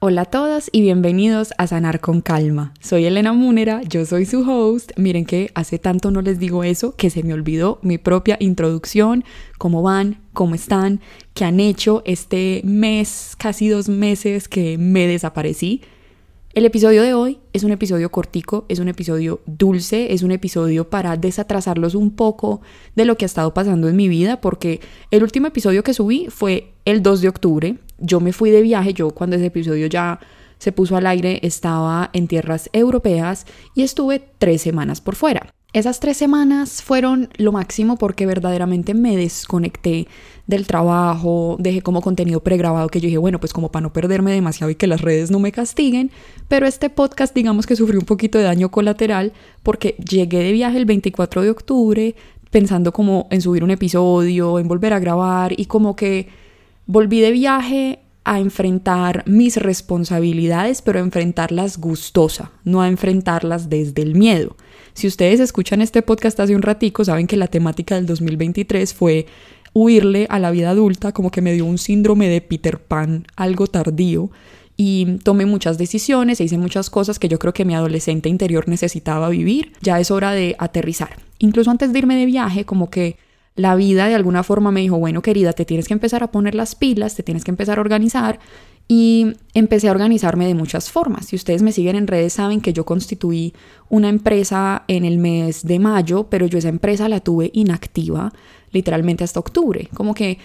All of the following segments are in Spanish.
Hola a todos y bienvenidos a Sanar con Calma. Soy Elena Múnera, yo soy su host. Miren que hace tanto no les digo eso que se me olvidó mi propia introducción. ¿Cómo van? ¿Cómo están? ¿Qué han hecho este mes, casi dos meses que me desaparecí? El episodio de hoy es un episodio cortico, es un episodio dulce, es un episodio para desatrasarlos un poco de lo que ha estado pasando en mi vida, porque el último episodio que subí fue el 2 de octubre. Yo me fui de viaje, yo cuando ese episodio ya se puso al aire estaba en tierras europeas y estuve tres semanas por fuera. Esas tres semanas fueron lo máximo porque verdaderamente me desconecté del trabajo, dejé como contenido pregrabado que yo dije, bueno, pues como para no perderme demasiado y que las redes no me castiguen, pero este podcast digamos que sufrió un poquito de daño colateral porque llegué de viaje el 24 de octubre pensando como en subir un episodio, en volver a grabar y como que volví de viaje a enfrentar mis responsabilidades, pero a enfrentarlas gustosa, no a enfrentarlas desde el miedo. Si ustedes escuchan este podcast hace un ratico, saben que la temática del 2023 fue huirle a la vida adulta, como que me dio un síndrome de Peter Pan algo tardío y tomé muchas decisiones e hice muchas cosas que yo creo que mi adolescente interior necesitaba vivir. Ya es hora de aterrizar. Incluso antes de irme de viaje, como que la vida de alguna forma me dijo, bueno, querida, te tienes que empezar a poner las pilas, te tienes que empezar a organizar. Y empecé a organizarme de muchas formas. Si ustedes me siguen en redes saben que yo constituí una empresa en el mes de mayo, pero yo esa empresa la tuve inactiva literalmente hasta octubre. Como que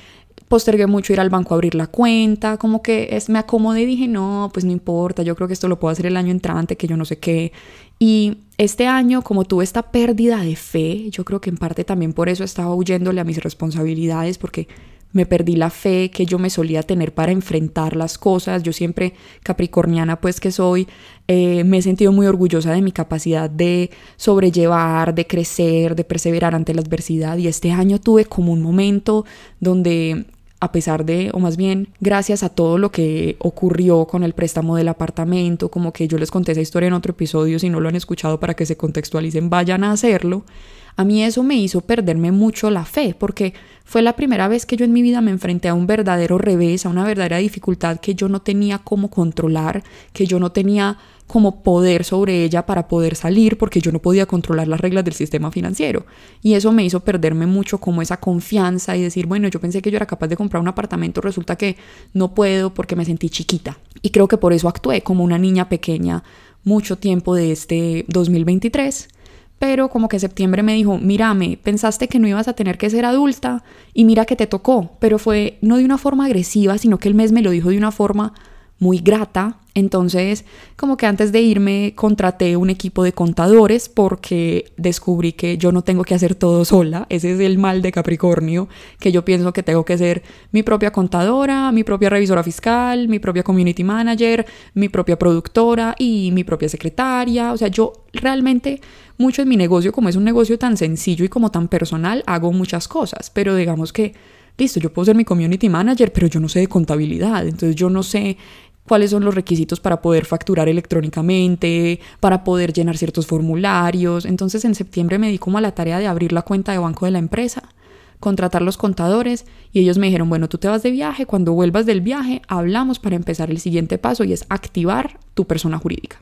postergué mucho ir al banco a abrir la cuenta, como que es, me acomodé y dije, no, pues no importa, yo creo que esto lo puedo hacer el año entrante, que yo no sé qué. Y este año, como tuve esta pérdida de fe, yo creo que en parte también por eso estaba huyéndole a mis responsabilidades, porque me perdí la fe que yo me solía tener para enfrentar las cosas. Yo siempre, capricorniana pues que soy, eh, me he sentido muy orgullosa de mi capacidad de sobrellevar, de crecer, de perseverar ante la adversidad. Y este año tuve como un momento donde a pesar de, o más bien, gracias a todo lo que ocurrió con el préstamo del apartamento, como que yo les conté esa historia en otro episodio, si no lo han escuchado para que se contextualicen, vayan a hacerlo. A mí eso me hizo perderme mucho la fe, porque fue la primera vez que yo en mi vida me enfrenté a un verdadero revés, a una verdadera dificultad que yo no tenía cómo controlar, que yo no tenía como poder sobre ella para poder salir, porque yo no podía controlar las reglas del sistema financiero. Y eso me hizo perderme mucho como esa confianza y decir, bueno, yo pensé que yo era capaz de comprar un apartamento, resulta que no puedo porque me sentí chiquita. Y creo que por eso actué como una niña pequeña mucho tiempo de este 2023 pero como que septiembre me dijo, mírame, pensaste que no ibas a tener que ser adulta y mira que te tocó, pero fue no de una forma agresiva, sino que el mes me lo dijo de una forma muy grata. Entonces, como que antes de irme contraté un equipo de contadores porque descubrí que yo no tengo que hacer todo sola. Ese es el mal de Capricornio, que yo pienso que tengo que ser mi propia contadora, mi propia revisora fiscal, mi propia community manager, mi propia productora y mi propia secretaria. O sea, yo realmente mucho en mi negocio, como es un negocio tan sencillo y como tan personal, hago muchas cosas, pero digamos que listo, yo puedo ser mi community manager, pero yo no sé de contabilidad, entonces yo no sé cuáles son los requisitos para poder facturar electrónicamente, para poder llenar ciertos formularios. Entonces en septiembre me di como a la tarea de abrir la cuenta de banco de la empresa, contratar los contadores y ellos me dijeron, bueno, tú te vas de viaje, cuando vuelvas del viaje hablamos para empezar el siguiente paso y es activar tu persona jurídica.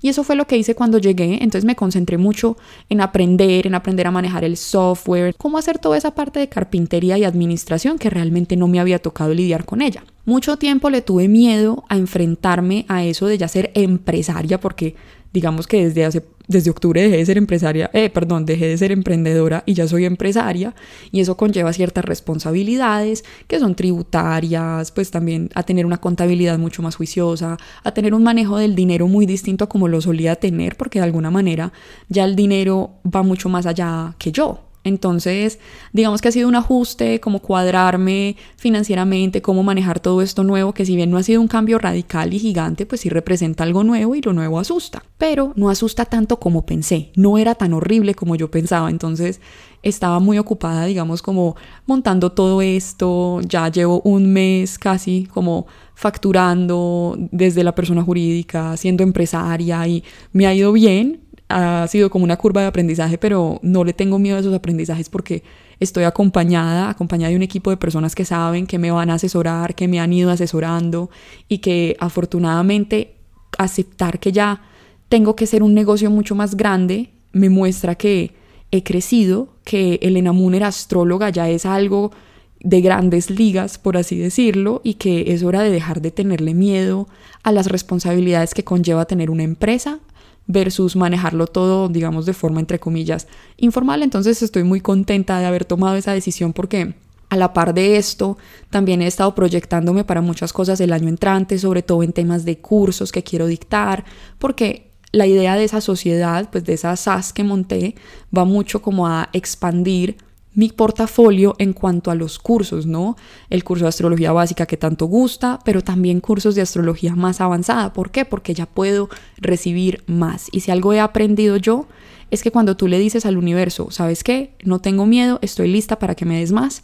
Y eso fue lo que hice cuando llegué, entonces me concentré mucho en aprender, en aprender a manejar el software, cómo hacer toda esa parte de carpintería y administración que realmente no me había tocado lidiar con ella. Mucho tiempo le tuve miedo a enfrentarme a eso de ya ser empresaria porque digamos que desde hace desde octubre dejé de ser empresaria, eh, perdón, dejé de ser emprendedora y ya soy empresaria y eso conlleva ciertas responsabilidades que son tributarias, pues también a tener una contabilidad mucho más juiciosa, a tener un manejo del dinero muy distinto a como lo solía tener, porque de alguna manera ya el dinero va mucho más allá que yo. Entonces, digamos que ha sido un ajuste, como cuadrarme financieramente, cómo manejar todo esto nuevo, que si bien no ha sido un cambio radical y gigante, pues sí representa algo nuevo y lo nuevo asusta. Pero no asusta tanto como pensé, no era tan horrible como yo pensaba. Entonces, estaba muy ocupada, digamos, como montando todo esto. Ya llevo un mes casi como facturando desde la persona jurídica, siendo empresaria y me ha ido bien, ha sido como una curva de aprendizaje, pero no le tengo miedo a esos aprendizajes porque estoy acompañada, acompañada de un equipo de personas que saben, que me van a asesorar, que me han ido asesorando y que afortunadamente aceptar que ya tengo que ser un negocio mucho más grande me muestra que he crecido, que Elena Muner astróloga ya es algo de grandes ligas, por así decirlo, y que es hora de dejar de tenerle miedo a las responsabilidades que conlleva tener una empresa versus manejarlo todo, digamos, de forma, entre comillas, informal. Entonces estoy muy contenta de haber tomado esa decisión porque a la par de esto, también he estado proyectándome para muchas cosas el año entrante, sobre todo en temas de cursos que quiero dictar, porque la idea de esa sociedad, pues de esa SAS que monté, va mucho como a expandir mi portafolio en cuanto a los cursos, ¿no? El curso de astrología básica que tanto gusta, pero también cursos de astrología más avanzada. ¿Por qué? Porque ya puedo recibir más. Y si algo he aprendido yo, es que cuando tú le dices al universo, ¿sabes qué? No tengo miedo, estoy lista para que me des más,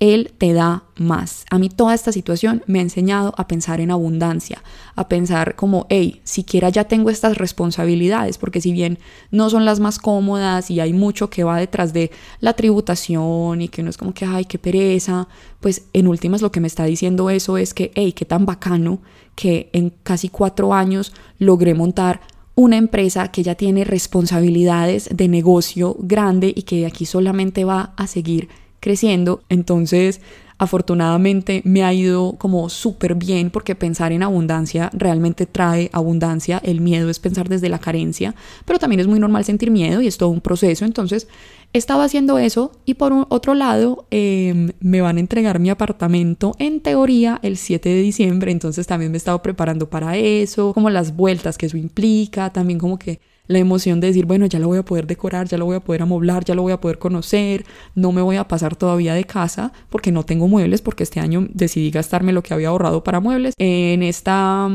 él te da más. A mí toda esta situación me ha enseñado a pensar en abundancia, a pensar como, hey, siquiera ya tengo estas responsabilidades, porque si bien no son las más cómodas y hay mucho que va detrás de la tributación y que no es como que, ay, qué pereza, pues en últimas lo que me está diciendo eso es que, hey, qué tan bacano que en casi cuatro años logré montar una empresa que ya tiene responsabilidades de negocio grande y que de aquí solamente va a seguir creciendo. Entonces, afortunadamente me ha ido como súper bien porque pensar en abundancia realmente trae abundancia. El miedo es pensar desde la carencia, pero también es muy normal sentir miedo y es todo un proceso. Entonces, estaba haciendo eso y por otro lado, em, me van a entregar mi apartamento en teoría el 7 de diciembre. Entonces, también me he estado preparando para eso, como las vueltas que eso implica, también como que la emoción de decir, bueno, ya lo voy a poder decorar, ya lo voy a poder amoblar, ya lo voy a poder conocer, no me voy a pasar todavía de casa porque no tengo muebles, porque este año decidí gastarme lo que había ahorrado para muebles en esta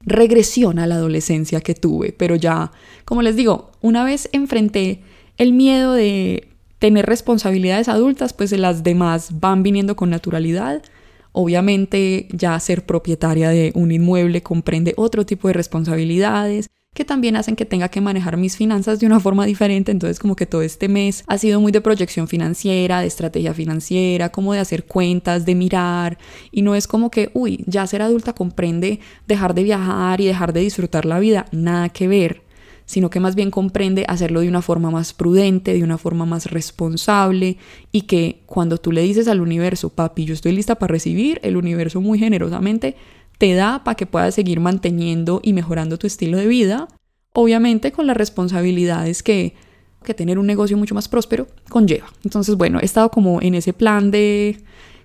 regresión a la adolescencia que tuve, pero ya, como les digo, una vez enfrenté el miedo de tener responsabilidades adultas, pues las demás van viniendo con naturalidad. Obviamente ya ser propietaria de un inmueble comprende otro tipo de responsabilidades, que también hacen que tenga que manejar mis finanzas de una forma diferente. Entonces como que todo este mes ha sido muy de proyección financiera, de estrategia financiera, como de hacer cuentas, de mirar. Y no es como que, uy, ya ser adulta comprende dejar de viajar y dejar de disfrutar la vida. Nada que ver sino que más bien comprende hacerlo de una forma más prudente, de una forma más responsable y que cuando tú le dices al universo, papi, yo estoy lista para recibir, el universo muy generosamente te da para que puedas seguir manteniendo y mejorando tu estilo de vida, obviamente con las responsabilidades que, que tener un negocio mucho más próspero conlleva. Entonces, bueno, he estado como en ese plan de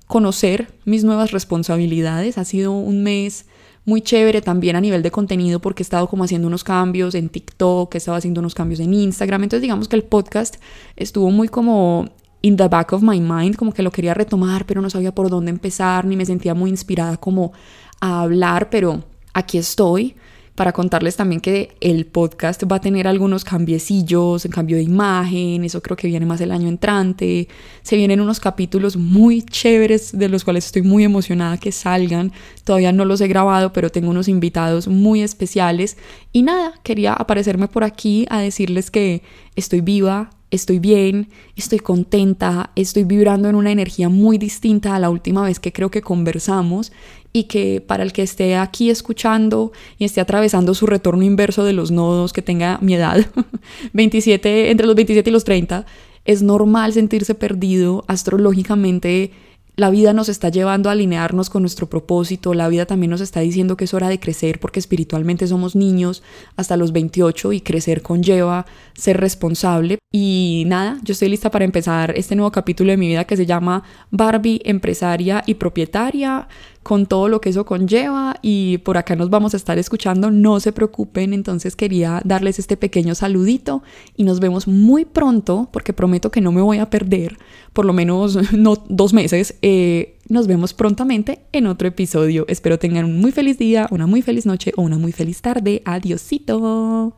conocer mis nuevas responsabilidades. Ha sido un mes muy chévere también a nivel de contenido porque he estado como haciendo unos cambios en TikTok, he estado haciendo unos cambios en Instagram. Entonces digamos que el podcast estuvo muy como in the back of my mind, como que lo quería retomar, pero no sabía por dónde empezar, ni me sentía muy inspirada como a hablar, pero aquí estoy para contarles también que el podcast va a tener algunos cambiecillos, en cambio de imagen, eso creo que viene más el año entrante. Se vienen unos capítulos muy chéveres de los cuales estoy muy emocionada que salgan. Todavía no los he grabado, pero tengo unos invitados muy especiales. Y nada, quería aparecerme por aquí a decirles que estoy viva, estoy bien, estoy contenta, estoy vibrando en una energía muy distinta a la última vez que creo que conversamos y que para el que esté aquí escuchando y esté atravesando su retorno inverso de los nodos, que tenga mi edad, 27, entre los 27 y los 30, es normal sentirse perdido astrológicamente la vida nos está llevando a alinearnos con nuestro propósito, la vida también nos está diciendo que es hora de crecer porque espiritualmente somos niños hasta los 28 y crecer conlleva ser responsable. Y nada, yo estoy lista para empezar este nuevo capítulo de mi vida que se llama Barbie, empresaria y propietaria con todo lo que eso conlleva. Y por acá nos vamos a estar escuchando, no se preocupen, entonces quería darles este pequeño saludito y nos vemos muy pronto porque prometo que no me voy a perder, por lo menos no dos meses, eh, nos vemos prontamente en otro episodio, espero tengan un muy feliz día, una muy feliz noche o una muy feliz tarde, adiosito.